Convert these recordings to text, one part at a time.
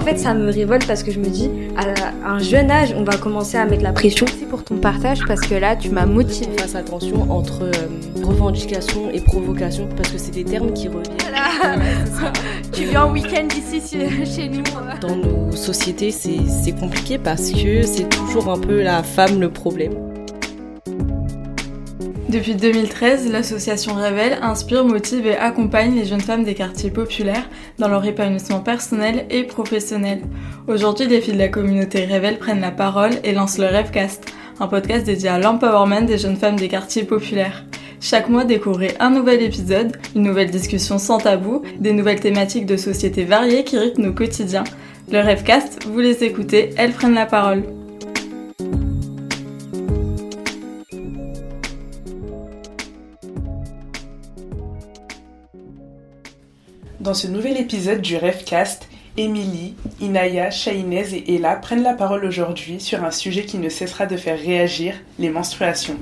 En fait, ça me révolte parce que je me dis, à un jeune âge, on va commencer à mettre la pression. Merci pour ton partage parce que là, tu m'as motivé. Fasse attention entre euh, revendication et provocation parce que c'est des termes qui reviennent. Voilà. tu viens en week-end ici chez nous. Dans nos sociétés, c'est compliqué parce que c'est toujours un peu la femme le problème. Depuis 2013, l'association Révèle inspire, motive et accompagne les jeunes femmes des quartiers populaires dans leur épanouissement personnel et professionnel. Aujourd'hui, les filles de la communauté Révèle prennent la parole et lancent le Rêvecast, un podcast dédié à l'empowerment des jeunes femmes des quartiers populaires. Chaque mois, découvrez un nouvel épisode, une nouvelle discussion sans tabou, des nouvelles thématiques de société variées qui rythment nos quotidiens. Le Rêvecast, vous les écoutez, elles prennent la parole. Dans ce nouvel épisode du Rêvecast, Émilie, Inaya, Chahinez et Ella prennent la parole aujourd'hui sur un sujet qui ne cessera de faire réagir, les menstruations.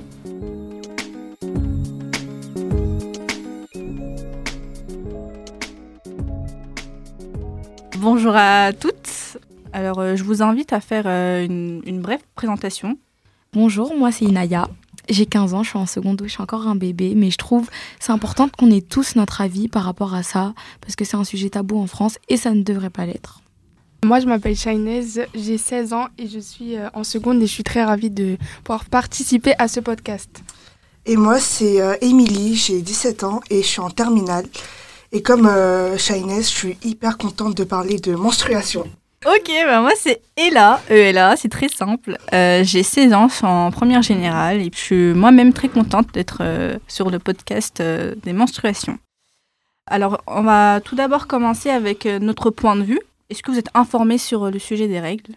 Bonjour à toutes. Alors, euh, je vous invite à faire euh, une, une brève présentation. Bonjour, moi c'est Inaya. J'ai 15 ans, je suis en seconde, je suis encore un bébé, mais je trouve c'est important qu'on ait tous notre avis par rapport à ça, parce que c'est un sujet tabou en France et ça ne devrait pas l'être. Moi, je m'appelle Shainez, j'ai 16 ans et je suis euh, en seconde et je suis très ravie de pouvoir participer à ce podcast. Et moi, c'est euh, Émilie, j'ai 17 ans et je suis en terminale. Et comme euh, je suis hyper contente de parler de menstruation. Ok, bah moi c'est Ella. Ella, c'est très simple. Euh, j'ai 16 ans, je suis en première générale et je suis moi-même très contente d'être euh, sur le podcast euh, des menstruations. Alors, on va tout d'abord commencer avec notre point de vue. Est-ce que vous êtes informé sur le sujet des règles?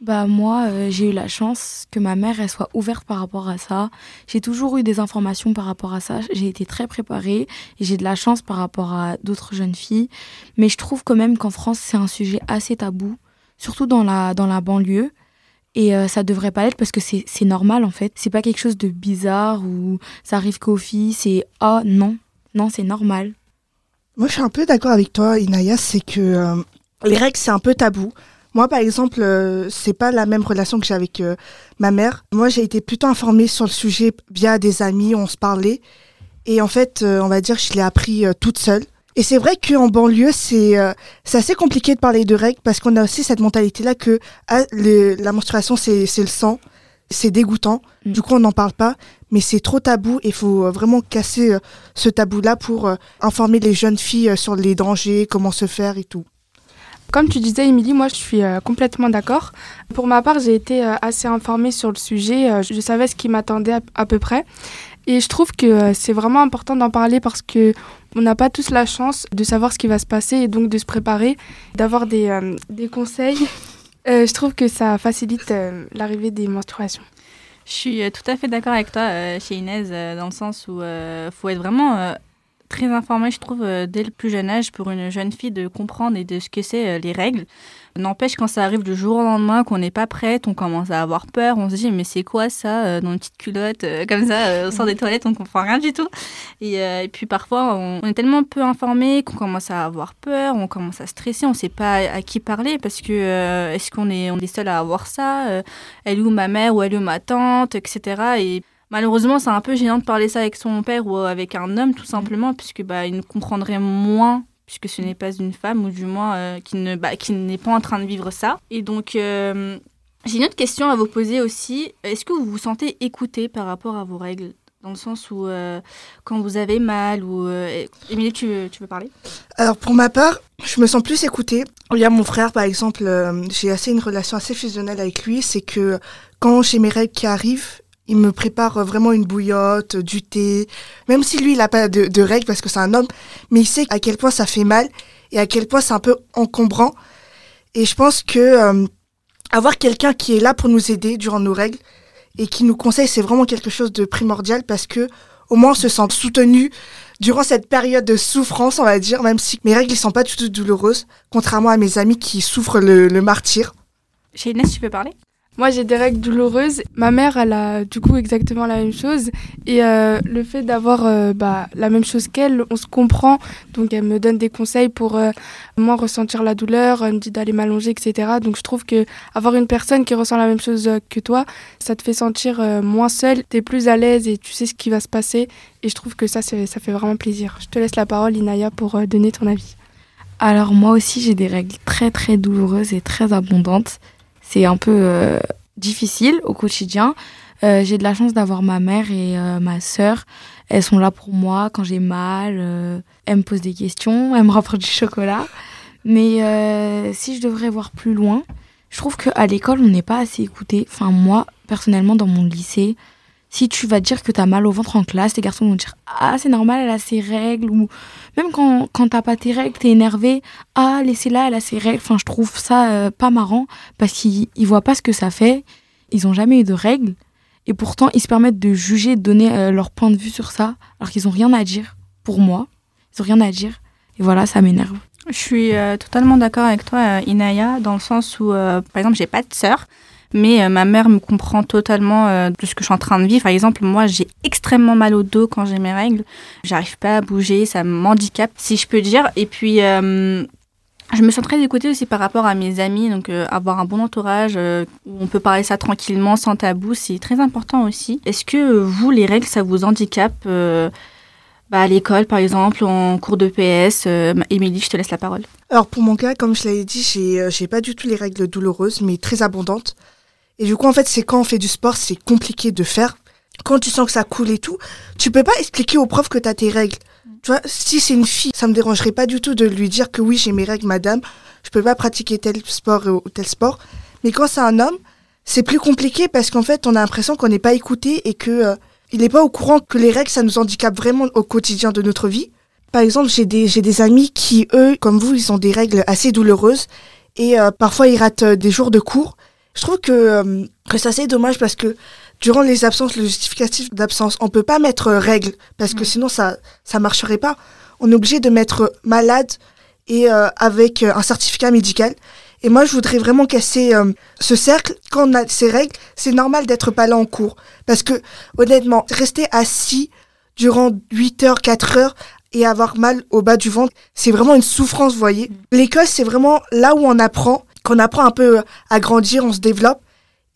Bah moi, j'ai eu la chance que ma mère soit ouverte par rapport à ça. J'ai toujours eu des informations par rapport à ça. J'ai été très préparée et j'ai de la chance par rapport à d'autres jeunes filles. Mais je trouve quand même qu'en France, c'est un sujet assez tabou, surtout dans la, dans la banlieue. Et euh, ça devrait pas l'être parce que c'est normal en fait. C'est pas quelque chose de bizarre ou ça arrive qu'aux filles. C'est ah non, non, c'est normal. Moi, je suis un peu d'accord avec toi, Inaya, c'est que euh, les règles, c'est un peu tabou. Moi, par exemple, euh, c'est pas la même relation que j'ai avec euh, ma mère. Moi, j'ai été plutôt informée sur le sujet via des amis, on se parlait. Et en fait, euh, on va dire, je l'ai appris toute seule. Et c'est vrai qu'en banlieue, c'est euh, c'est assez compliqué de parler de règles parce qu'on a aussi cette mentalité-là que ah, le- la menstruation, c'est le sang, c'est dégoûtant. Mm. Du coup, on n'en parle pas, mais c'est trop tabou. Il faut euh, vraiment casser euh, ce tabou-là pour euh, informer les jeunes filles sur les dangers, comment se faire et tout. Comme tu disais, Émilie, moi je suis euh, complètement d'accord. Pour ma part, j'ai été euh, assez informée sur le sujet. euh, je savais ce qui m'attendait à, à peu près. Et je trouve que euh, c'est vraiment important d'en parler parce que on n'a pas tous la chance de savoir ce qui va se passer et donc de se préparer, d'avoir des, euh, des conseils. Euh, je trouve que ça facilite euh, l'arrivée des menstruations. Je suis tout à fait d'accord avec toi, chez Inès, dans le sens où il faut être vraiment très je trouve, euh, dès le plus jeune âge pour une jeune fille de comprendre et de ce que c'est euh, les règles. N'empêche, quand ça arrive du jour au lendemain, qu'on n'est pas prête, on commence à avoir peur, on se dit, mais c'est quoi ça, euh, dans une petite culotte, comme ça, au sort des toilettes, on comprend rien du tout. Et, puis parfois, on, on est tellement peu informé qu'on commence à avoir peur, on commence à stresser, on ne sait pas à qui parler, parce que est-ce qu'on est, on est seul à avoir ça Elle où ma mère ou elle où ma tante, etc. Et malheureusement, c'est un peu gênant de parler ça avec son père ou avec un homme, tout simplement, puisque bah, il nous comprendrait moins puisque ce n'est pas une femme, ou du moins euh, qui ne bah, qui n'est pas en train de vivre ça. Et donc, euh, j'ai une autre question à vous poser aussi. Est-ce que vous vous sentez écouté par rapport à vos règles? Dans le sens où, euh, quand vous avez mal, ou... Euh, Émilie, tu veux, tu veux parler? Alors pour ma part, je me sens plus écoutée. Il y a mon frère par exemple, euh, j'ai assez une relation assez fusionnelle avec lui, c'est que quand j'ai mes règles qui arrivent, il me prépare vraiment une bouillotte, du thé, même si lui il a pas de, de règles parce que c'est un homme, mais il sait à quel point ça fait mal et à quel point c'est un peu encombrant. Et je pense que euh, avoir quelqu'un qui est là pour nous aider durant nos règles et qui nous conseille, c'est vraiment quelque chose de primordial parce que au moins on se sent soutenu durant cette période de souffrance, on va dire, même si mes règles ne sont pas du tout douloureuses, contrairement à mes amis qui souffrent le, le martyr. Chez Inès, tu peux parler? Moi, j'ai des règles douloureuses. Ma mère, elle a du coup exactement la même chose. Et euh, le fait d'avoir euh, bah, la même chose qu'elle, on se comprend. Donc, elle me donne des conseils pour euh, moins ressentir la douleur. Elle me dit d'aller m'allonger, etc. Donc, je trouve que avoir une personne qui ressent la même chose que toi, ça te fait sentir moins seule. Tu es plus à l'aise et tu sais ce qui va se passer. Et je trouve que ça, ça fait vraiment plaisir. Je te laisse la parole, Inaya, pour donner ton avis. Alors, moi aussi, j'ai des règles très, très douloureuses et très abondantes c'est un peu euh, difficile au quotidien. Euh, j'ai de la chance d'avoir ma mère et euh, ma sœur. Elles sont là pour moi quand j'ai mal. elles me posent des questions, elles me rapportent du chocolat. Mais si je devrais voir plus loin, je trouve qu'à l'école, on n'est pas assez écouté. Enfin, moi, personnellement, dans mon lycée, si tu vas dire que tu as mal au ventre en classe, les garçons vont dire Ah, c'est normal, elle a ses règles. Ou même quand, quand t'as pas tes règles, t'es énervé. Ah, laissez-la, elle a ses règles. Enfin, je trouve ça euh, pas marrant parce qu'ils voient pas ce que ça fait. Ils ont jamais eu de règles. Et pourtant, ils se permettent de juger, de donner euh, leur point de vue sur ça, alors qu'ils ont rien à dire. Pour moi, ils ont rien à dire. Et voilà, ça m'énerve. Je suis euh, totalement d'accord avec toi, Inaya, dans le sens où, par exemple, j'ai pas de sœur mais euh, ma mère me comprend totalement euh, de ce que je suis en train de vivre. Par exemple, moi, j'ai extrêmement mal au dos quand j'ai mes règles. J'arrive pas à bouger, ça m'handicape, si je peux dire. Et puis, euh, je me sens très écoutée aussi par rapport à mes amis. Donc, avoir un bon entourage où on peut parler ça tranquillement, sans tabou, c'est très important aussi. Est-ce que vous, les règles, ça vous handicape bah, à l'école, par exemple, en cours de PS Émilie, je te laisse la parole. Alors, pour mon cas, comme je l'avais dit, j'ai, pas du tout les règles douloureuses, mais très abondantes. Et du coup, en fait, c'est quand on fait du sport, c'est compliqué de faire. Quand tu sens que ça coule et tout, tu peux pas expliquer au prof que tu as tes règles. Tu vois, si c'est une fille, ça me dérangerait pas du tout de lui dire que oui, j'ai mes règles, madame, je peux pas pratiquer tel sport ou tel sport. Mais quand c'est un homme, c'est plus compliqué parce qu'en fait, on a l'impression qu'on n'est pas écouté et que euh, il n'est pas au courant que les règles, ça nous handicape vraiment au quotidien de notre vie. Par exemple, j'ai des, j'ai des amis qui, eux, comme vous, ils ont des règles assez douloureuses et euh, parfois ils ratent euh, des jours de cours je trouve que, euh, que c'est assez dommage parce que durant les absences, le justificatif d'absence, on peut pas mettre euh, règle parce que sinon ça ça marcherait pas. On est obligé de mettre malade et euh, avec un certificat médical. Et moi, je voudrais vraiment casser ce cercle. Quand on a ces règles, c'est normal d'être pas là en cours. Parce que, honnêtement, rester assis durant 8 heures, 4 heures et avoir mal au bas du ventre, c'est vraiment une souffrance, vous voyez. Mm. L'école, c'est vraiment là où on apprend qu'on apprend un peu à grandir, on se développe.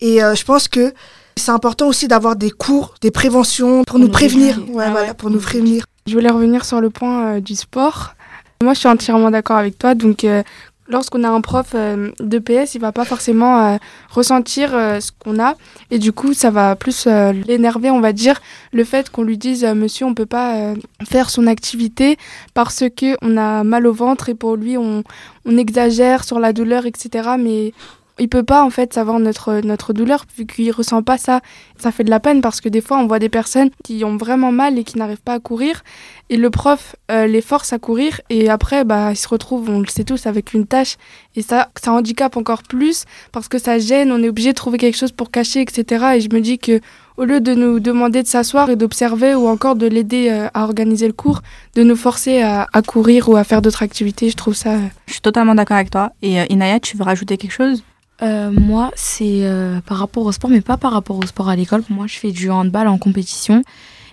Et euh, je pense que c'est important aussi d'avoir des cours, des préventions pour, nous prévenir. Ouais, ah voilà, pour nous prévenir. Je voulais revenir sur le point euh, du sport. Moi, je suis entièrement d'accord avec toi. Donc, euh, lorsqu'on a un prof euh, de PS, il va pas forcément euh, ressentir euh, ce qu'on a et du coup ça va plus l'énerver, on va dire, le fait qu'on lui dise monsieur on peut pas faire son activité parce que on a mal au ventre et pour lui on, on exagère sur la douleur etc. Mais il peut pas en fait savoir notre notre douleur vu qu'il ressent pas ça. Ça fait de la peine parce que des fois on voit des personnes qui ont vraiment mal et qui n'arrivent pas à courir et le prof euh, les force à courir et après bah ils se retrouvent on le sait tous avec une tâche et ça ça handicape encore plus parce que ça gêne. On est obligé de trouver quelque chose pour cacher etc. Et je me dis que au lieu de nous demander de s'asseoir et d'observer ou encore de l'aider euh, à organiser le cours, de nous forcer à, courir ou à faire d'autres activités, je trouve ça. Euh, je suis totalement d'accord avec toi. Et Inaya, tu veux rajouter quelque chose? Euh, moi, c'est euh, par rapport au sport, mais pas par rapport au sport à l'école. Moi, je fais du handball en compétition.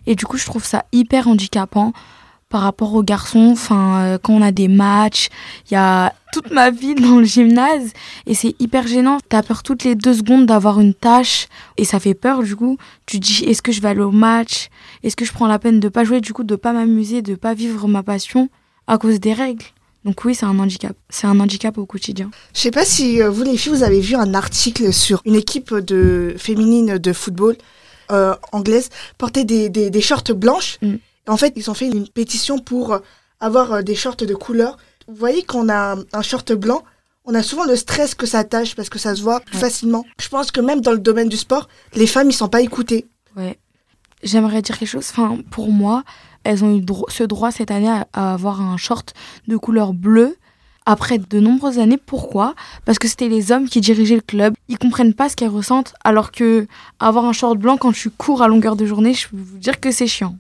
Et du coup, je trouve ça hyper handicapant par rapport aux garçons. Enfin, euh, quand on a des matchs, il y a toute ma vie dans le gymnase. Et c'est hyper gênant. T'as peur toutes les deux secondes d'avoir une tâche. Et ça fait peur, du coup. Tu dis, est-ce que je vais aller au match? Est-ce que je prends la peine de pas jouer, du coup, de pas m'amuser, de pas vivre ma passion à cause des règles donc oui, c'est un handicap. C'est un handicap au quotidien. Je sais pas si euh, vous les filles, vous avez vu un article sur une équipe de féminine de football euh, anglaise porter des, des, shorts blanches. Mm. En fait, ils ont fait une pétition pour avoir euh, des shorts de couleur. Vous voyez, qu'on a un short blanc, on a souvent le stress que ça attache parce que ça se voit plus facilement. Je pense que même dans le domaine du sport, les femmes, ils sont pas écoutées. Ouais. J'aimerais dire quelque chose. Enfin, pour moi, elles ont eu ce droit cette année à, avoir un short de couleur bleue après de nombreuses années. Pourquoi? Parce que c'était les hommes qui dirigeaient le club. Ils comprennent pas ce qu'elles ressentent, alors que avoir un short blanc quand tu cours à longueur de journée, je peux vous dire que c'est chiant.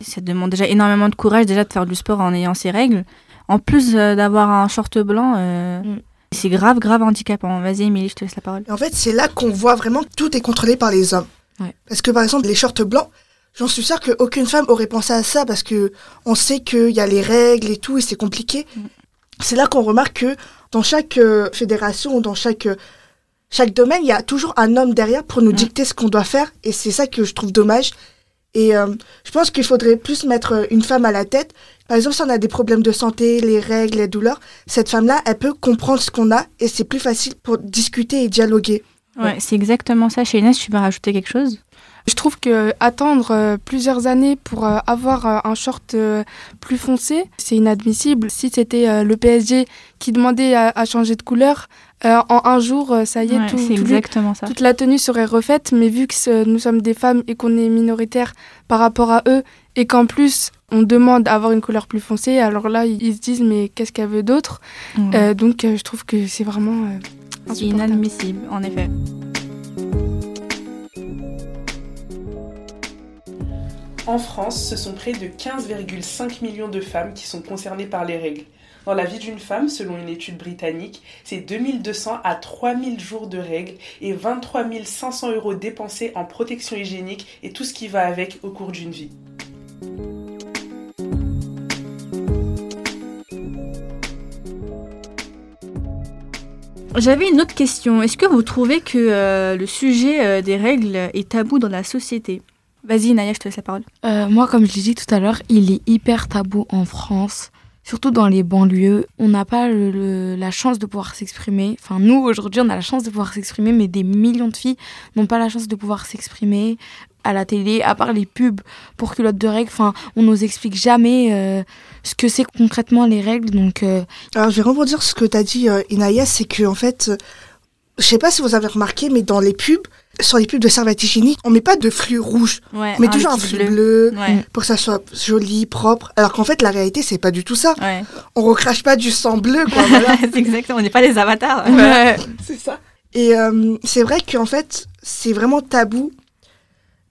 Ça demande déjà énormément de courage déjà de faire du sport en ayant ses règles. En plus euh, d'avoir un short blanc, euh, mm. C'est grave, grave handicapant. Vas-y, Émilie, je te laisse la parole. En fait, c'est là qu'on voit vraiment que tout est contrôlé par les hommes. Ouais. Parce que par exemple, les shorts blancs, j'en suis sûre qu'aucune femme aurait pensé à ça parce que on sait qu'il y a les règles et tout et c'est compliqué. Mm. C'est là qu'on remarque que dans chaque euh, fédération ou dans chaque, euh, chaque domaine, il y a toujours un homme derrière pour nous Mm. dicter ce qu'on doit faire et c'est ça que je trouve dommage. Et euh, je pense qu'il faudrait plus mettre une femme à la tête. Par exemple, si on a des problèmes de santé, les règles, les douleurs, cette femme-là, elle peut comprendre ce qu'on a et c'est plus facile pour discuter et dialoguer. Ouais, c'est exactement ça. Chez Inès, tu veux rajouter quelque chose? Je trouve que attendre euh, plusieurs années pour euh, avoir euh, un short plus foncé, c'est inadmissible. Si c'était le PSG qui demandait à, à changer de couleur, euh, en un jour, ça y est, Ouais, tout, le- exactement ça. toute la tenue serait refaite. Mais vu que nous sommes des femmes et qu'on est minoritaire par rapport à eux, et qu'en plus on demande à avoir une couleur plus foncée, alors là ils, se disent mais qu'est-ce qu'elle veut d'autre? Ouais. Euh, Donc euh, je trouve que c'est vraiment c'est inadmissible, en effet. En France, ce sont près de 15,5 millions de femmes qui sont concernées par les règles. Dans la vie d'une femme, selon une étude britannique, c'est 2200 à 3000 jours de règles et 23 500 euros dépensés en protection hygiénique et tout ce qui va avec au cours d'une vie. J'avais une autre question. Est-ce que vous trouvez que euh, le sujet euh, des règles est tabou dans la société? Vas-y, Naya, je te laisse la parole. Euh, moi, comme je l'ai dit tout à l'heure, il est hyper tabou en France, surtout dans les banlieues. On n'a pas le- le- la chance de pouvoir s'exprimer. Enfin, nous, aujourd'hui, on a la chance de pouvoir s'exprimer, mais des millions de filles n'ont pas la chance de pouvoir s'exprimer à la télé, à part les pubs pour culottes de règles. Enfin, on nous explique jamais euh, ce que c'est concrètement les règles. Donc, euh, Alors, je vais rebondir sur ce que tu as dit, euh, Inaya, c'est que, en fait, euh, je sais pas si vous avez remarqué, mais dans les pubs, sur les pubs de hygiéniques, on met pas de flux rouge, Ouais, on met toujours un flux bleu, Ouais, pour que ça soit joli, propre. Alors qu'en fait, la réalité, c'est pas du tout ça. ouais. On recrache pas du sang bleu, quoi, voilà. c'est exactement, on n'est pas les avatars. c'est ça. Et euh, c'est vrai qu'en fait, c'est vraiment tabou.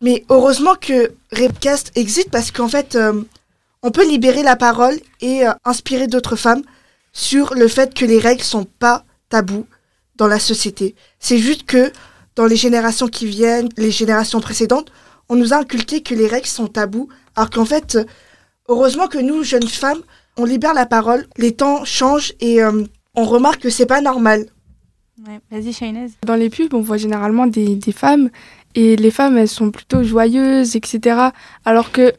Mais heureusement que Repcast existe parce qu'en fait, euh, on peut libérer la parole et euh, inspirer d'autres femmes sur le fait que les règles sont pas tabous dans la société. C'est juste que dans les générations qui viennent, les générations précédentes, on nous a inculqué que les règles sont tabous, alors qu'en fait, heureusement que nous, jeunes femmes, on libère la parole, les temps changent et euh, on remarque que c'est pas normal. Ouais, Vas-y, Shainez. Dans les pubs, on voit généralement des, des femmes et les femmes, elles sont plutôt joyeuses, etc. Alors que,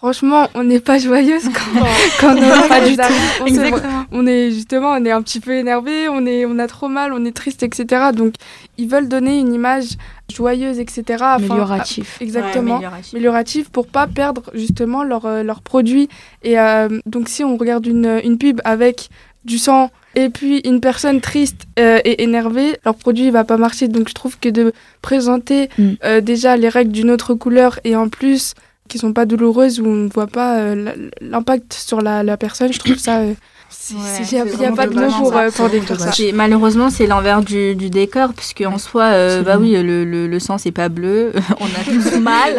franchement, on n'est pas joyeuse quand, quand on Pas du tout. On, se- Exactement. on est justement, on est un petit peu énervé, on est, on a trop mal, on est triste, etc. Donc, ils veulent donner une image joyeuse, etc. amélioratif. Exactement. Ouais, amélioratif. amélioratif pour pas perdre justement leur, euh, leur produit. Et euh, donc si on regarde une, une pub avec du sang et puis une personne triste euh, et énervée, leur produit va pas marcher. Donc je trouve que de présenter Mm. euh, déjà les règles d'une autre couleur et en plus qui sont pas douloureuses où on ne voit pas euh, l'impact sur la, la personne, je trouve ça... euh, c'est- Ouais, Il n'y a, pas de pour, ça. euh, pour C'est décrire ça. Malheureusement, c'est l'envers du, du décor, puisque en soi, euh, bah oui, le, le, le sang, c'est pas bleu. on a tous mal.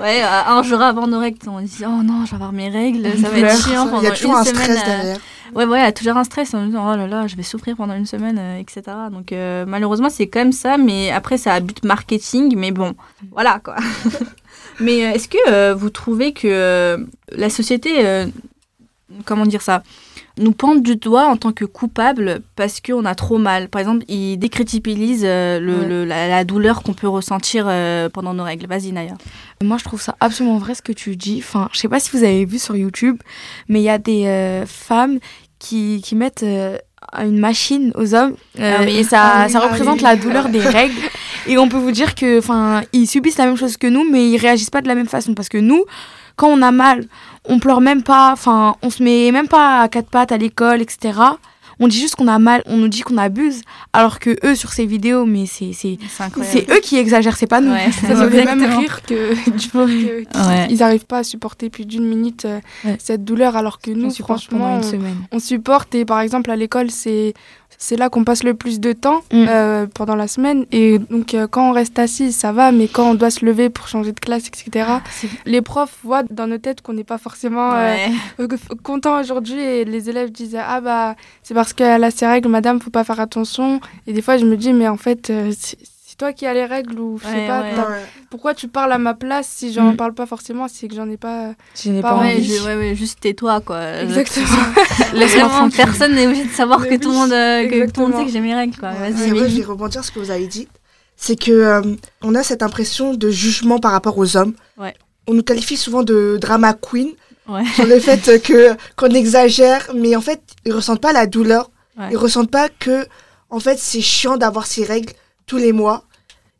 Ouais, euh, un jour avant nos règles, on dit Oh non, je vais avoir mes règles, ça va être chiant Il pendant y a toujours une un semaine. stress euh, derrière. Ouais, ouais, il y a toujours un stress en disant Oh là là, je vais souffrir pendant une semaine, euh, etc. Donc, euh, malheureusement, c'est comme ça, mais après, ça a but marketing, mais bon, voilà quoi. mais euh, est-ce que euh, vous trouvez que euh, la société, euh, comment dire ça, nous pointe du doigt en tant que coupable parce qu'on a trop mal? Par exemple, ils décrédibilisent le, Ouais. le- la, la douleur qu'on peut ressentir pendant nos règles. Vas-y, Naya. Moi, je trouve ça absolument vrai ce que tu dis. Enfin, je sais pas si vous avez vu sur YouTube, mais il y a des femmes qui, qui mettent euh, une machine aux hommes euh, Ah oui. et ça, Ah oui, ça ah représente oui. la douleur des règles. Et on peut vous dire que, enfin, ils subissent la même chose que nous, mais ils réagissent pas de la même façon parce que nous, quand on a mal, on pleure même pas. Enfin, on se met même pas à quatre pattes à l'école, etc. On dit juste qu'on a mal, on nous dit qu'on abuse, alors que eux sur ces vidéos, mais c'est eux qui exagèrent, c'est pas nous. Ouais, Ça me fait même rire que, du que- Ouais. ils n'arrivent pas à supporter plus d'une minute euh, Ouais. cette douleur alors que nous, on supporte franchement, pendant une on- semaine. on supporte et par exemple à l'école c'est c'est là qu'on passe le plus de temps Mm. euh, pendant la semaine. Et donc, euh, quand on reste assis, ça va, mais quand on doit se lever pour changer de classe, etc., les profs voient dans nos têtes qu'on n'est pas forcément euh, Ouais. euh, content aujourd'hui. Et les élèves disent Ah, bah, c'est parce qu'elle a ses règles, madame, faut pas faire attention. Et des fois, je me dis Mais en fait, euh, toi qui as les règles ou je sais Ouais, pas, ouais. pourquoi tu parles à ma place si j'en Mm. parle pas forcément, c'est que j'en ai pas. Je n'ai Pas pas envie. Ouais, envie. je- ouais, ouais, juste tais-toi, quoi. Exactement. Laisse-moi Vraiment, tranquille. Personne n'est obligé de savoir que, tout le oui, monde, euh, que tout le monde sait que j'ai mes règles, quoi. Vas-y, vrai, je vais rebondir sur ce que vous avez dit. C'est que euh, on a cette impression de jugement par rapport aux hommes. Ouais. On nous qualifie souvent de drama queen Ouais. sur le fait que qu'on exagère, mais en fait, ils ressentent pas la douleur. Ouais. Ils ressentent pas que en fait, c'est chiant d'avoir ces règles tous les mois.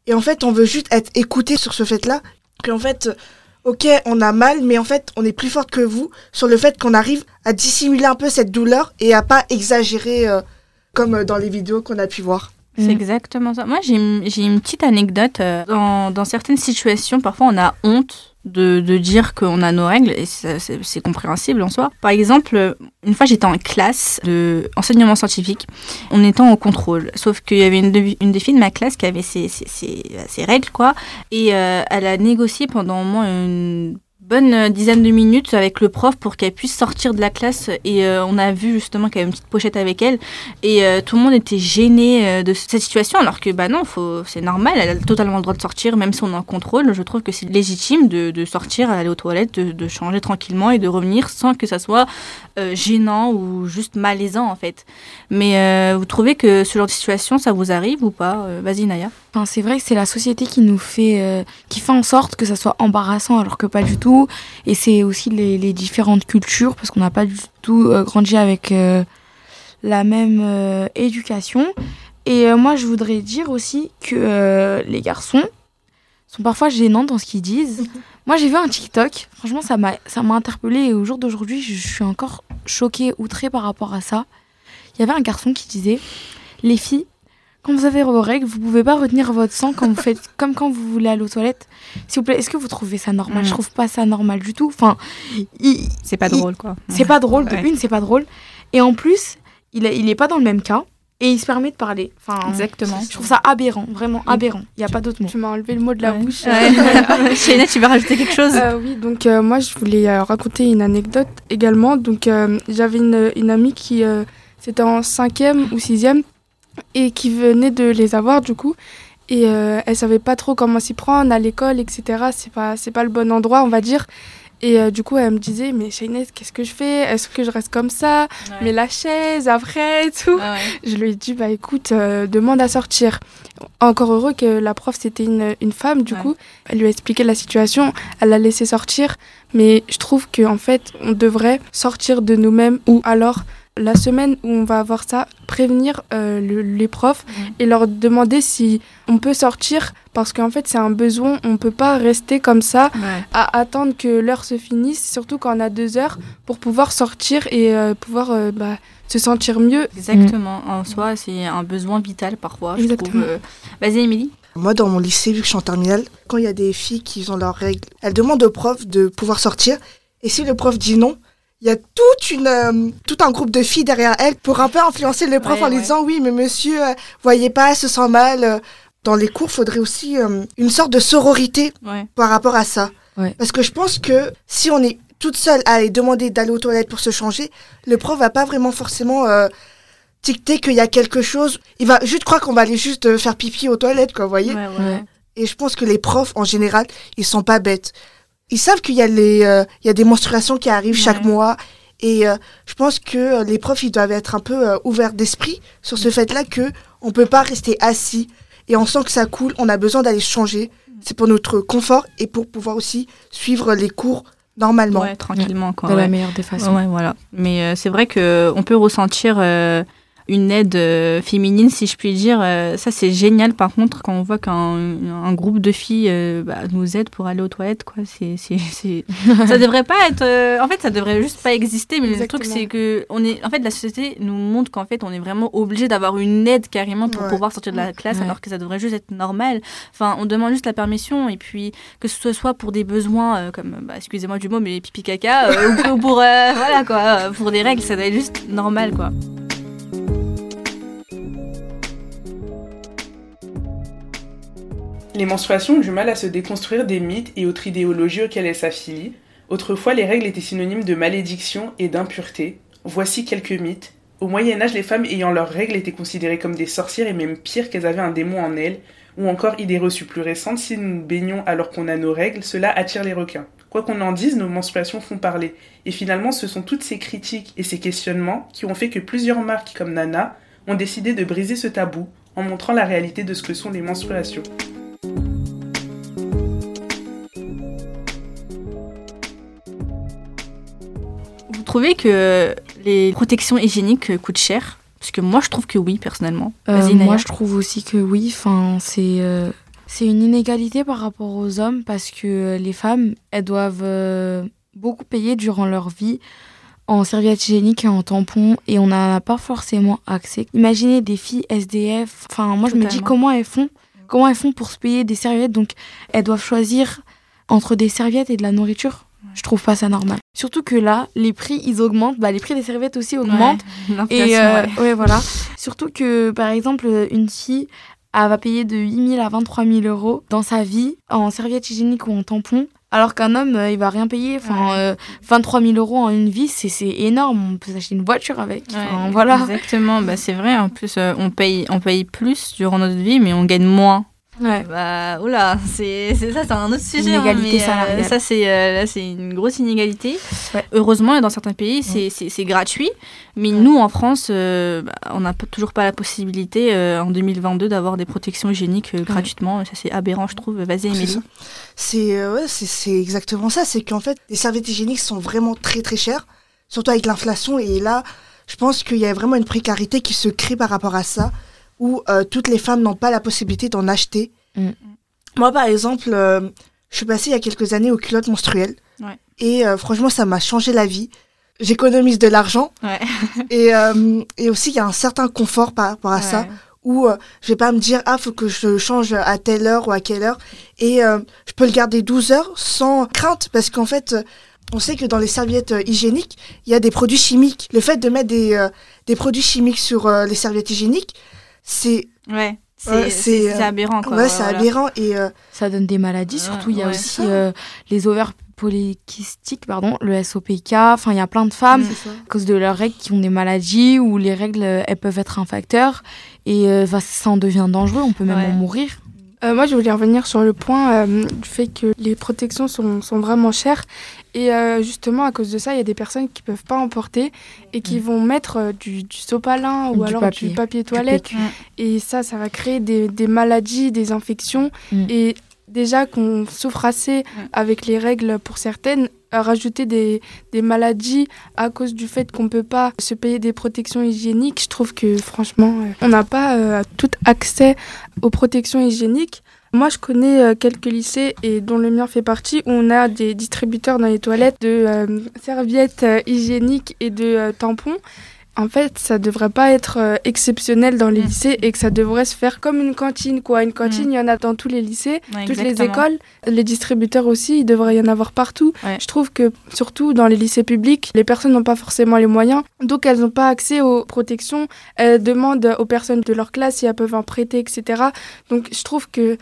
Et en fait, on veut juste être écouté sur ce fait-là. Que en fait, ok, on a mal, mais en fait, on est plus forte que vous sur le fait qu'on arrive à dissimuler un peu cette douleur et à pas exagérer euh, comme euh, dans les vidéos qu'on a pu voir. C'est Mm. exactement ça. Moi, j'ai une, j'ai une petite anecdote. euh, Dans, dans certaines situations, parfois, on a honte de, de dire qu'on a nos règles, et c'est c'est compréhensible en soi. Par exemple, une fois, j'étais en classe de enseignement scientifique. On était en contrôle. Sauf qu'il y avait une, de- une des filles de ma classe qui avait ses, ses, ses- ses règles, quoi. Et euh, elle a négocié pendant au moins une bonne euh, dizaine de minutes avec le prof pour qu'elle puisse sortir de la classe. Et euh, on a vu justement qu'elle avait une petite pochette avec elle. Et euh, tout le monde était gêné de cette situation, alors que bah non, faut, c'est normal, elle a totalement le droit de sortir, même si on est en contrôle. Je trouve que c'est légitime de, sortir, aller aux toilettes, de, changer tranquillement et de revenir sans que ça soit gênant ou juste malaisant en fait. Mais vous trouvez que ce genre de situation, ça vous arrive ou pas Vas-y Naya. Enfin, c'est vrai que c'est la société qui nous fait, euh, qui fait en sorte que ça soit embarrassant, alors que pas du tout. Et c'est aussi les, les différentes cultures, parce qu'on n'a pas du tout euh, grandi avec euh, la même éducation. Et moi, je voudrais dire aussi que les garçons sont parfois gênants dans ce qu'ils disent. moi, j'ai vu un TikTok. Franchement, ça m'a, ça m'a interpellée. Et au jour d'aujourd'hui, je suis encore choquée, outrée par rapport à ça. Il y avait un garçon qui disait, les filles quand vous avez vos règles, vous pouvez pas retenir votre sang quand vous faites comme quand vous voulez aller aux toilettes. S'il vous plaît, est-ce que vous trouvez ça normal? Mm. Je trouve pas ça normal du tout. Enfin, C'est pas Il- drôle quoi. c'est pas drôle. De Ouais. une, c'est pas drôle. Et en plus, il est, il est pas dans le même cas et il se permet de parler. Enfin, Exactement. je trouve ça aberrant, vraiment aberrant. Il y a pas d'autre mot. Tu m'as enlevé le mot de la Ouais. bouche. Shaina, tu veux rajouter quelque chose? Euh, oui, donc euh, moi je voulais euh, raconter une anecdote également. Donc j'avais une, une amie qui c'était en cinquième ou sixième et qui venait de les avoir du coup. Et euh, elle savait pas trop comment s'y prendre à l'école, etc. C'est pas c'est pas le bon endroit, on va dire. Et euh, du coup, elle me disait, mais Shainez, qu'est-ce que je fais? Est-ce que je reste comme ça? Mais la chaise, après, et tout. Ah ouais. Je lui ai dit, bah écoute, euh, demande à sortir. Encore heureux que la prof, c'était une, une femme, du Ouais. coup. Elle lui a expliqué la situation, elle l'a laissé sortir. Mais je trouve qu'en fait, on devrait sortir de nous-mêmes ou alors, la semaine où on va avoir ça, prévenir euh, le- les profs et leur demander si on peut sortir parce qu'en fait, c'est un besoin. On peut pas rester comme ça Ouais. à attendre que l'heure se finisse, surtout quand on a deux heures, pour pouvoir sortir et euh, pouvoir euh, bah, se sentir mieux. Exactement. En soi, c'est un besoin vital parfois. Je Exactement. trouve. euh. Vas-y Émilie. Moi, dans mon lycée, vu que je suis en terminale, quand il y a des filles qui ont leurs règles, elles demandent au prof de pouvoir sortir. Et si le prof dit non, il y a toute une, euh, tout un groupe de filles derrière elle pour un peu influencer le prof Ouais, en lui ouais. disant oui, mais monsieur, euh, voyez pas, elle se sent mal. euh. Dans les cours, faudrait aussi une sorte de sororité Ouais. par rapport à ça. Parce que je pense que si on est toute seule à aller demander d'aller aux toilettes pour se changer, le prof va pas vraiment forcément dicter qu'il y a quelque chose. Il va juste croire qu'on va aller juste faire pipi aux toilettes, quoi, vous voyez et je pense que les profs, en général, ils sont pas bêtes. Ils savent qu'il y a les, euh, il y a des menstruations qui arrivent chaque mois. Et euh, je pense que euh, les profs, ils doivent être un peu euh, ouverts d'esprit sur ce fait-là que on peut pas rester assis et on sent que ça coule. On a besoin d'aller changer. C'est pour notre confort et pour pouvoir aussi suivre les cours normalement. Ouais, tranquillement quoi. De ouais. la meilleure des façons. Ouais, voilà. Mais euh, c'est vrai que on peut ressentir euh, une aide euh, féminine, si je puis dire. Euh, ça, c'est génial. Par contre, quand on voit qu'un un groupe de filles euh, bah, nous aide pour aller aux toilettes, quoi, c'est, ça devrait pas être. En fait, ça devrait juste pas exister. Mais le truc, c'est que on est. En fait, la société nous montre qu'en fait, on est vraiment obligé d'avoir une aide carrément pour Ouais. pouvoir sortir de la classe, Ouais. alors que ça devrait juste être normal. Enfin, on demande juste la permission et puis que ce soit pour des besoins comme, bah, excusez-moi du mot, mais pipi caca, ou pour, euh, voilà quoi, pour des règles, ça doit être juste normal quoi. Les menstruations ont du mal à se déconstruire des mythes et autres idéologies auxquelles elles s'affilient. Autrefois, les règles étaient synonymes de malédiction et d'impureté. Voici quelques mythes. Au Moyen Âge, les femmes ayant leurs règles étaient considérées comme des sorcières et même pire qu'elles avaient un démon en elles. Ou encore, idée reçue plus récente, si nous baignons alors qu'on a nos règles, cela attire les requins. Quoi qu'on en dise, nos menstruations font parler. Et finalement, ce sont toutes ces critiques et ces questionnements qui ont fait que plusieurs marques comme Nana ont décidé de briser ce tabou en montrant la réalité de ce que sont les menstruations. Trouvez que les protections hygiéniques coûtent cher? Parce que moi, je trouve que oui, personnellement. Euh, moi, je trouve aussi que oui. Enfin, c'est euh, c'est une inégalité par rapport aux hommes parce que les femmes, elles doivent euh, beaucoup payer durant leur vie en serviettes hygiéniques et en tampons et on n'en a pas forcément accès. Imaginez des filles SDF. Enfin, moi, je me dis comment elles font, comment elles font pour se payer des serviettes? Donc, elles doivent choisir entre des serviettes et de la nourriture. Je trouve pas ça normal. Surtout que là, les prix, ils augmentent. Bah, les prix des serviettes aussi augmentent. Ouais, l'inflation, Et euh, ouais. ouais, voilà. Surtout que, par exemple, une fille, elle va payer de 8 000 à 23 000 euros dans sa vie en serviette hygiénique ou en tampon. Alors qu'un homme, euh, il va rien payer. Enfin, euh, 23 000 euros en une vie, c'est énorme. On peut s'acheter une voiture avec. Enfin, Ouais, voilà. Exactement, bah, c'est vrai. En plus, euh, on, paye, on paye plus durant notre vie, mais on gagne moins. Ouais. Bah, oula, c'est ça, c'est un autre sujet. hein, Inégalité euh, salariale. ça, c'est euh, une grosse inégalité. Ouais. Heureusement, dans certains pays, c'est- gratuit. Mais nous, en France, euh, bah, on n'a toujours pas la possibilité euh, en 2022 d'avoir des protections hygiéniques euh, gratuitement. Ça, c'est aberrant, je trouve. Vas-y, Émilie. euh, c'est exactement ça. C'est qu'en fait, les serviettes hygiéniques sont vraiment très très chères, surtout avec l'inflation. Et là, je pense qu'il y a vraiment une précarité qui se crée par rapport à ça, où euh, toutes les femmes n'ont pas la possibilité d'en acheter. Mm. Moi, par exemple, euh, je suis passée il y a quelques années aux culottes menstruelles. Ouais. Et euh, franchement, ça m'a changé la vie. J'économise de l'argent. Ouais. et, euh, et aussi, il y a un certain confort par rapport à ça où euh, je vais pas me dire ah faut que je change à telle heure ou à quelle heure et euh, je peux le garder 12 heures sans crainte parce qu'en fait on sait que dans les serviettes hygiéniques il y a des produits chimiques le fait de mettre des, euh, des produits chimiques sur euh, les serviettes hygiéniques c'est Ouais. C'est euh, aberrant, quoi. ouais, c'est voilà. aberrant et euh, Ça donne des maladies. Ouais, Surtout, il y a ouais. aussi euh, les ovaires polykystiques, pardon, le SOPK. Enfin, il y a plein de femmes, Mm. à cause de leurs règles, qui ont des maladies ou les règles, elles peuvent être un facteur. Et euh, bah, ça en devient dangereux. On peut même Ouais. en mourir. Euh, moi, je voulais revenir sur le point euh, du fait que les protections sont, sont vraiment chères. Et euh, justement, à cause de ça, il y a des personnes qui peuvent pas en porter et qui vont mettre euh, du, du sopalin ou Du alors papier. du papier toilette. Et ça, ça va créer des, des maladies, des infections. Mm. Et déjà qu'on souffre assez avec les règles pour certaines, rajouter des, des maladies à cause du fait qu'on peut pas se payer des protections hygiéniques, je trouve que franchement, euh, on n'a pas euh, tout accès aux protections hygiéniques. Moi, je connais euh, quelques lycées, et dont le mien fait partie, où on a des distributeurs dans les toilettes de euh, serviettes hygiéniques et de euh, tampons. En fait, ça devrait pas être euh, exceptionnel dans les Mm. lycées et que ça devrait se faire comme une cantine, quoi. Une cantine, il y en a dans tous les lycées, Ouais, toutes les écoles, les distributeurs aussi, il devrait y en avoir partout. Ouais. Je trouve que surtout dans les lycées publics, les personnes n'ont pas forcément les moyens, donc elles n'ont pas accès aux protections. Elles demandent aux personnes de leur classe si elles peuvent en prêter, etc. Donc je trouve que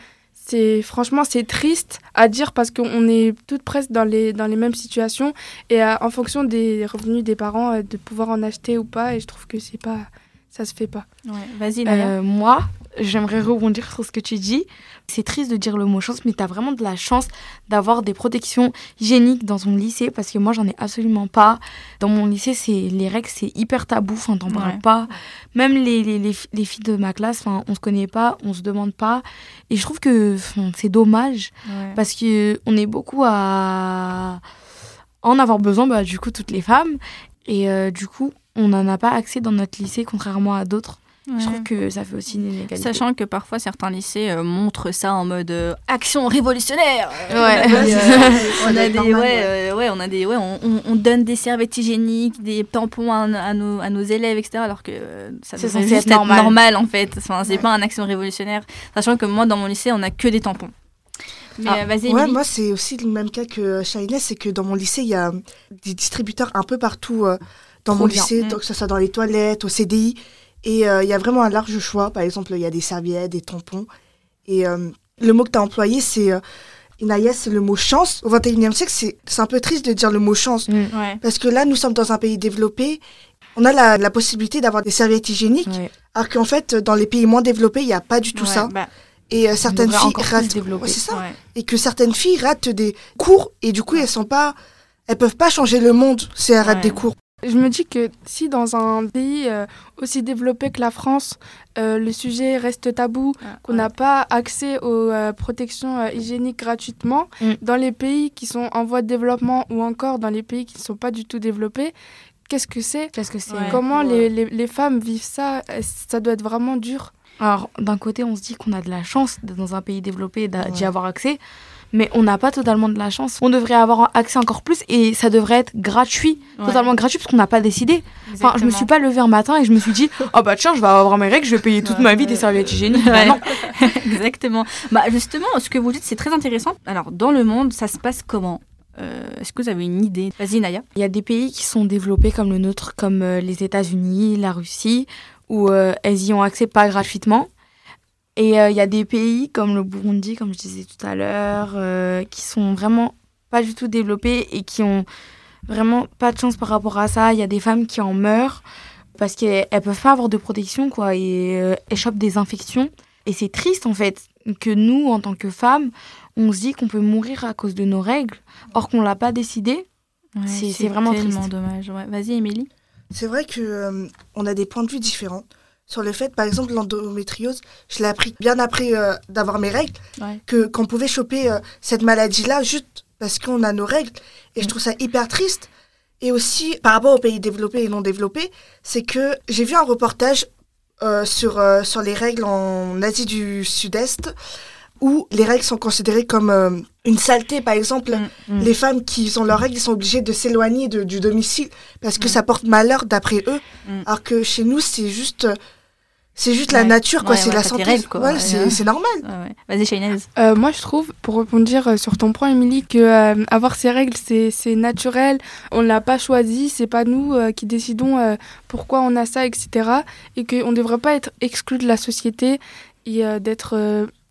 c'est franchement c'est triste à dire parce qu'on est toutes presque dans les dans les mêmes situations et euh, en fonction des revenus des parents euh, de pouvoir en acheter ou pas et je trouve que c'est pas ça se fait pas. Ouais. Vas-y. Euh, moi, j'aimerais rebondir sur ce que tu dis. C'est triste de dire le mot chance, mais tu as vraiment de la chance d'avoir des protections hygiéniques dans ton lycée parce que moi, j'en ai absolument pas. Dans mon lycée, c'est les règles, c'est hyper tabou, enfin, t'en parles Ouais. pas. Même les, les, les, fi- les filles de ma classe, enfin, on se connaît pas, on se demande pas. Et je trouve que c'est dommage Ouais. parce que on est beaucoup à en avoir besoin, bah, du coup, toutes les femmes. Et euh, du coup, on n'en a pas accès dans notre lycée, contrairement à d'autres. Ouais. Je trouve que ça fait aussi une inégalité. Sachant que parfois certains lycées euh, montrent ça en mode euh, action révolutionnaire. Ouais. On a des ouais, euh, on a des ouais, on, on- on donne des serviettes hygiéniques, des tampons à, à nos, à nos élèves, etc. Alors que euh, ça C'est juste être normal. normal. en fait. Enfin, c'est Ouais. pas un action révolutionnaire. Sachant que moi dans mon lycée on a que des tampons. Mais Ah, euh, vas-y. Ouais, moi c'est aussi le même cas que Shainès, c'est que dans mon lycée, il y a des distributeurs un peu partout euh, dans Trop mon bien. lycée, Mm. donc que ce soit dans les toilettes, au CDI, et euh, il y a vraiment un large choix. Par exemple, il y a des serviettes, des tampons, et euh, Le mot que tu as employé, c'est euh, Inaya, c'est le mot chance. Au 21e siècle, c'est un peu triste de dire le mot chance. Ouais. Parce que là, nous sommes dans un pays développé. On a la, la possibilité d'avoir des serviettes hygiéniques. Ouais. Alors qu'en fait, dans les pays moins développés, il n'y a pas du tout Ouais, ça. bah, Et euh, certaines filles ratent. ça. Et que certaines filles ratent des cours et du coup, elles sont pas. Elles peuvent pas changer le monde si elles ratent des cours. Je me dis que si dans un pays euh, aussi développé que la France, euh, le sujet reste tabou, Ah, qu'on ouais. n'a pas accès aux euh, protections euh, hygiéniques gratuitement, Mm. dans les pays qui sont en voie de développement ou encore dans les pays qui ne sont pas du tout développés, qu'est-ce que c'est? Qu'est-ce que c'est? Ouais. Comment Ouais. les, les, les femmes vivent ça? Ça doit être vraiment dur? Alors, d'un côté, on se dit qu'on a de la chance d'être dans un pays développé d'y Ouais. avoir accès, mais on n'a pas totalement de la chance. On devrait avoir accès encore plus et ça devrait être gratuit, Ouais. totalement gratuit, parce qu'on n'a pas décidé. Enfin, je me suis Exactement. pas levée un matin et je me suis dit, oh bah tiens, je vais avoir mes règles, je vais payer toute Ouais, ma vie des serviettes hygiéniques. Bah non. Exactement. Bah justement, ce que vous dites, c'est très intéressant. Alors, dans le monde, ça se passe comment? Euh, Est-ce que vous avez une idée? Vas-y, Naya. Il y a des pays qui sont développés comme le nôtre, comme euh, les États-Unis, la Russie, où euh, elles y ont accès pas gratuitement. Et euh, il y a des pays comme le Burundi, comme je disais tout à l'heure, euh, qui sont vraiment pas du tout développés et qui ont vraiment pas de chance par rapport à ça. Il y a des femmes qui en meurent parce qu'elles elles peuvent pas avoir de protection, quoi, et euh, elles chopent des infections. Et c'est triste, en fait, que nous, en tant que femmes, on se dit qu'on peut mourir à cause de nos règles, or qu'on l'a pas décidé. C'est- c'est vraiment tellement triste. dommage. Ouais. Vas-y, Émilie. C'est vrai que euh, on a des points de vue différents sur le fait, par exemple, l'endométriose. Je l'ai appris bien après euh, d'avoir mes règles, Ouais. que qu'on pouvait choper euh, cette maladie-là juste parce qu'on a nos règles. Et je trouve ça hyper triste. Et aussi, par rapport aux pays développés et non développés, c'est que j'ai vu un reportage euh, sur, sur les règles en Asie du Sud-Est où les règles sont considérées comme euh, une saleté. Par exemple, Mm. les femmes qui ont leurs règles, ils sont obligées de s'éloigner de- du domicile parce que Mm. ça porte malheur d'après eux. Mm. Alors que chez nous, c'est juste, c'est juste la Ouais. nature, quoi. Ouais, c'est ouais, la santé. règles, quoi. Voilà, c'est normal. Ouais, ouais. Vas-y, Shainez. Euh, moi, je trouve, pour rebondir euh, sur ton point, Émilie, que euh, avoir ces règles, c'est c'est naturel. On ne l'a pas choisi. C'est pas nous euh, qui décidons euh, pourquoi on a ça, etc. Et qu'on ne devrait pas être exclu de la société et euh, d'être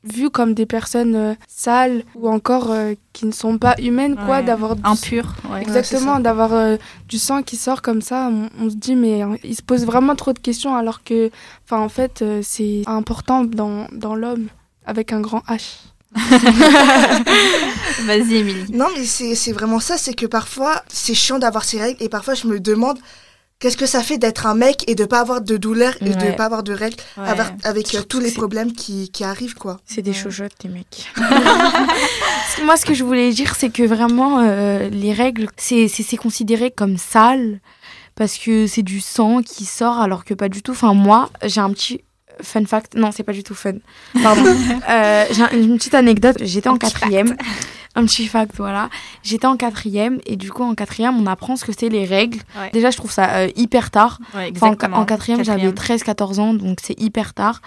euh, vu comme des personnes euh, sales ou encore euh, qui ne sont pas humaines, quoi. Ouais. D'avoir du- Impur. Ouais. Exactement, d'avoir euh, du sang qui sort comme ça, on, on se dit mais euh, il se pose vraiment trop de questions alors que, enfin en fait, euh, c'est important dans, dans l'homme avec un grand H. Vas-y, Émilie. Non, mais c'est c'est vraiment ça. C'est que parfois, c'est chiant d'avoir ces règles. Et parfois, je me demande qu'est-ce que ça fait d'être un mec et de pas avoir de douleur et de Ouais. pas avoir de règles Ouais. avec, avec euh, Surtout tous les problèmes qui, qui arrivent, quoi. C'est des chochottes, les mecs. Moi, ce que je voulais dire, c'est que vraiment, euh, les règles, c'est considéré comme sale parce que c'est du sang qui sort, alors que pas du tout. Enfin, moi, j'ai un petit fun fact. Non, c'est pas du tout fun. Pardon. Euh, j'ai un- une petite anecdote. J'étais en quatrième. Un petit fact, voilà. J'étais en quatrième et du coup, en quatrième, on apprend ce que c'est les règles. Ouais. Déjà, je trouve ça euh, hyper tard. Ouais, Enfin, en, quatrième, j'avais 13-14 ans, donc c'est hyper tard.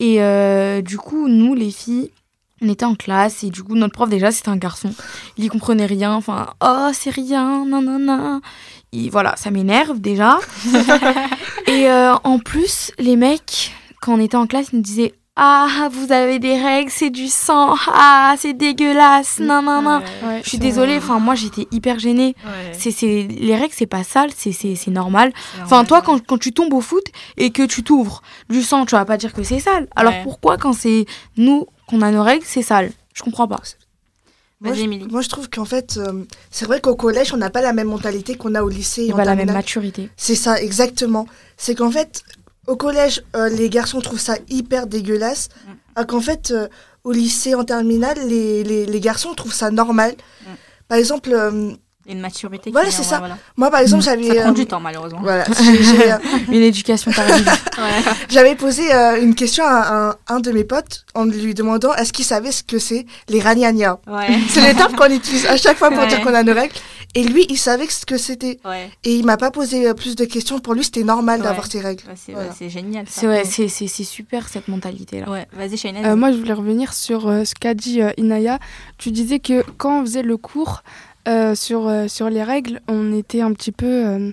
Et euh, du coup, nous, les filles, on était en classe et du coup, notre prof, déjà, c'était un garçon. Il y comprenait rien. Enfin, oh, c'est rien, non, non, non. Et voilà, ça m'énerve déjà. et euh, en plus, les mecs, quand on était en classe, ils nous disaient Ah, vous avez des règles, c'est du sang. Ah, c'est dégueulasse. Non, non, non. Ouais, Je suis désolée, enfin, moi, j'étais hyper gênée. Ouais. C'est, c'est, les règles, c'est pas sale, c'est, c'est, c'est normal. Enfin, toi, quand, quand tu tombes au foot et que tu t'ouvres du sang, tu vas pas dire que c'est sale. Alors Ouais. pourquoi, quand c'est nous qu'on a nos règles, c'est sale? Je comprends pas. Moi, Vas-y, je- Émilie. Moi, je trouve qu'en fait, euh, c'est vrai qu'au collège, on n'a pas la même mentalité qu'on a au lycée. et en pas la même maturité. C'est ça, exactement. C'est qu'en fait, au collège, euh, les garçons trouvent ça hyper dégueulasse. Mm. Alors qu'en fait, euh, au lycée, en terminale, les, les, les garçons trouvent ça normal. Mm. Par exemple, euh, une maturité. Voilà, c'est ça. voilà. moi, par exemple, j'avais. Ça prend euh, du temps, malheureusement. Voilà, euh, Une éducation tardive. Ouais. j'avais posé euh, une question à un, un de mes potes en lui demandant est-ce qu'il savait ce que c'est les ragnagnas. Ouais. C'est l'étape qu'on utilise à chaque fois pour Ouais. dire qu'on a nos règles. Et lui, il savait ce que c'était. Ouais. Et il m'a pas posé euh, plus de questions. Pour lui, c'était normal Ouais. d'avoir ses règles. Ouais, c'est Voilà. génial. c'est, super cette mentalité-là. Ouais, vas-y, Shainez. Euh, moi, je voulais revenir sur euh, ce qu'a dit euh, Inaya. Tu disais que quand on faisait le cours euh, sur, euh, sur les règles, on était un petit peu euh,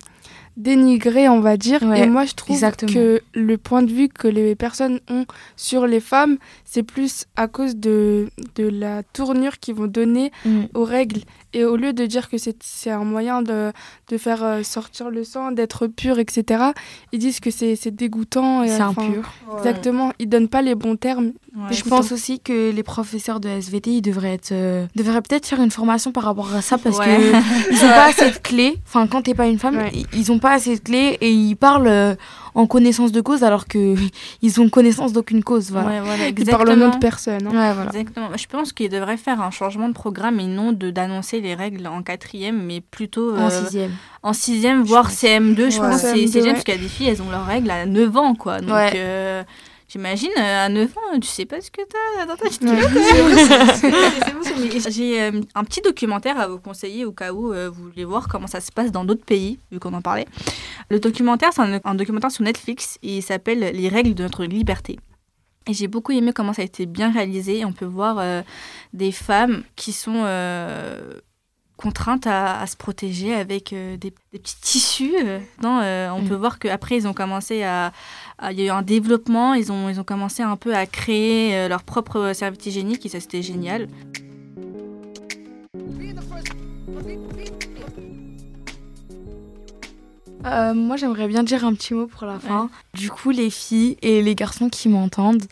dénigré, on va dire. Ouais, et moi, je trouve exactement. que le point de vue que les personnes ont sur les femmes, c'est plus à cause de, de la tournure qu'ils vont donner Mm. aux règles. Et au lieu de dire que c'est c'est un moyen de, de faire euh, sortir le sang, d'être pur, etc., ils disent que c'est c'est dégoûtant. et C'est impur. Exactement. Ils donnent pas les bons termes. Ouais. Je pense aussi que les professeurs de SVT, ils devraient être, euh, devraient peut-être faire une formation par rapport à ça parce Ouais. que ils ont pas assez de clés. Enfin, quand t'es pas une femme, Ouais. ils ont pas assez de clés et ils parlent euh, en connaissance de cause alors que ils ont connaissance d'aucune cause. Voilà. Ouais, voilà, Ils parlent au nom de personne. hein. Ouais, voilà. Exactement. Je pense qu'il devrait faire un changement de programme et non d'annoncer les règles en quatrième, mais plutôt En euh, sixième. en sixième, voire pense. CM2. Je pense que c'est CM2, c'est ouais. jeune parce qu'il y a des filles, elles ont leurs règles à 9 ans, quoi. Donc, euh, j'imagine, euh, à 9 ans, tu sais pas ce que t'as dans ta petite J'ai euh, un petit documentaire à vous conseiller au cas où euh, vous voulez voir comment ça se passe dans d'autres pays, vu qu'on en parlait. Le documentaire, c'est un, un documentaire sur Netflix et il s'appelle Les règles de notre liberté. Et j'ai beaucoup aimé comment ça a été bien réalisé. On peut voir euh, des femmes qui sont euh, contraintes à, à se protéger avec euh, des, des petits tissus. euh, non, euh, on Mm. peut voir qu'après, ils ont commencé à- Il y a eu un développement. Ils ont, ils ont commencé un peu à créer euh, leur propre serviette hygiénique et ça, c'était génial. Euh, moi, j'aimerais bien dire un petit mot pour la fin. Du coup, les filles et les garçons qui m'entendent,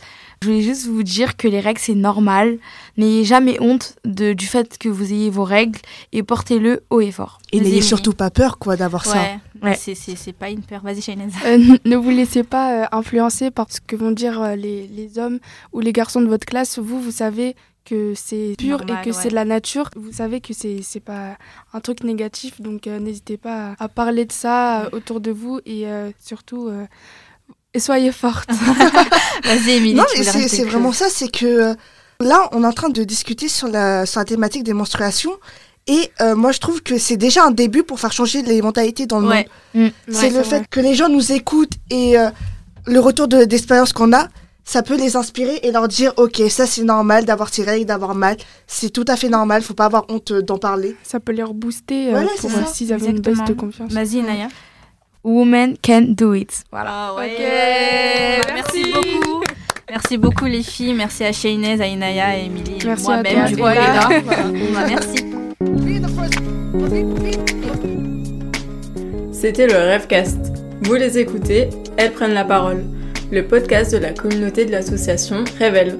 je voulais juste vous dire que les règles, c'est normal. N'ayez jamais honte de, du fait que vous ayez vos règles et portez-le haut et fort. Et n'ayez surtout pas peur, quoi, d'avoir ça. Ouais, c'est- c'est c'est pas une peur. Vas-y. Euh, ne vous laissez pas euh, influencer par ce que vont dire euh, les, les hommes ou les garçons de votre classe. Vous, vous savez que c'est pur Normal, et que ouais. c'est de la nature. Vous savez que c'est c'est pas un truc négatif. Donc euh, n'hésitez pas à, à parler de ça euh, autour de vous et euh, surtout euh, et soyez forte. Vas-y, Émilie. Non, mais c'est vraiment ça, c'est que euh, là, on est en train de discuter sur la, sur la thématique des menstruations. Et euh, moi, je trouve que c'est déjà un début pour faire changer les mentalités dans le Ouais. monde. c'est le fait que les gens nous écoutent et euh, le retour de- d'expérience qu'on a, ça peut les inspirer et leur dire Ok, ça c'est normal d'avoir ses règles, d'avoir mal. C'est tout à fait normal, faut pas avoir honte euh, d'en parler. Ça peut leur booster euh, Voilà, pour c'est euh, ça. s'ils avaient une baisse de confiance. Vas-y, Naya. Women can do it. Voilà. Ah ouais. Ok, Bah, merci beaucoup. Merci beaucoup les filles, merci à Shainez, à Inaya, à Émilie, et Merci à moi-même toi, du coup. Bah, merci. C'était le Rêvecast. Vous les écoutez, elles prennent la parole. Le podcast de la communauté de l'association Révèle.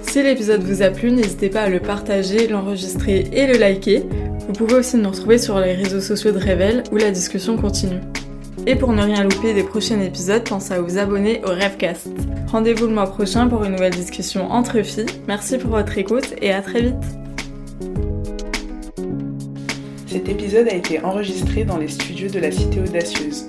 Si l'épisode vous a plu, n'hésitez pas à le partager, l'enregistrer et le liker. Vous pouvez aussi nous retrouver sur les réseaux sociaux de Révèle où la discussion continue. Et pour ne rien louper des prochains épisodes, pensez à vous abonner au Rêvecast. Rendez-vous le mois prochain pour une nouvelle discussion entre filles. Merci pour votre écoute et à très vite. Cet épisode a été enregistré dans les studios de la Cité Audacieuse.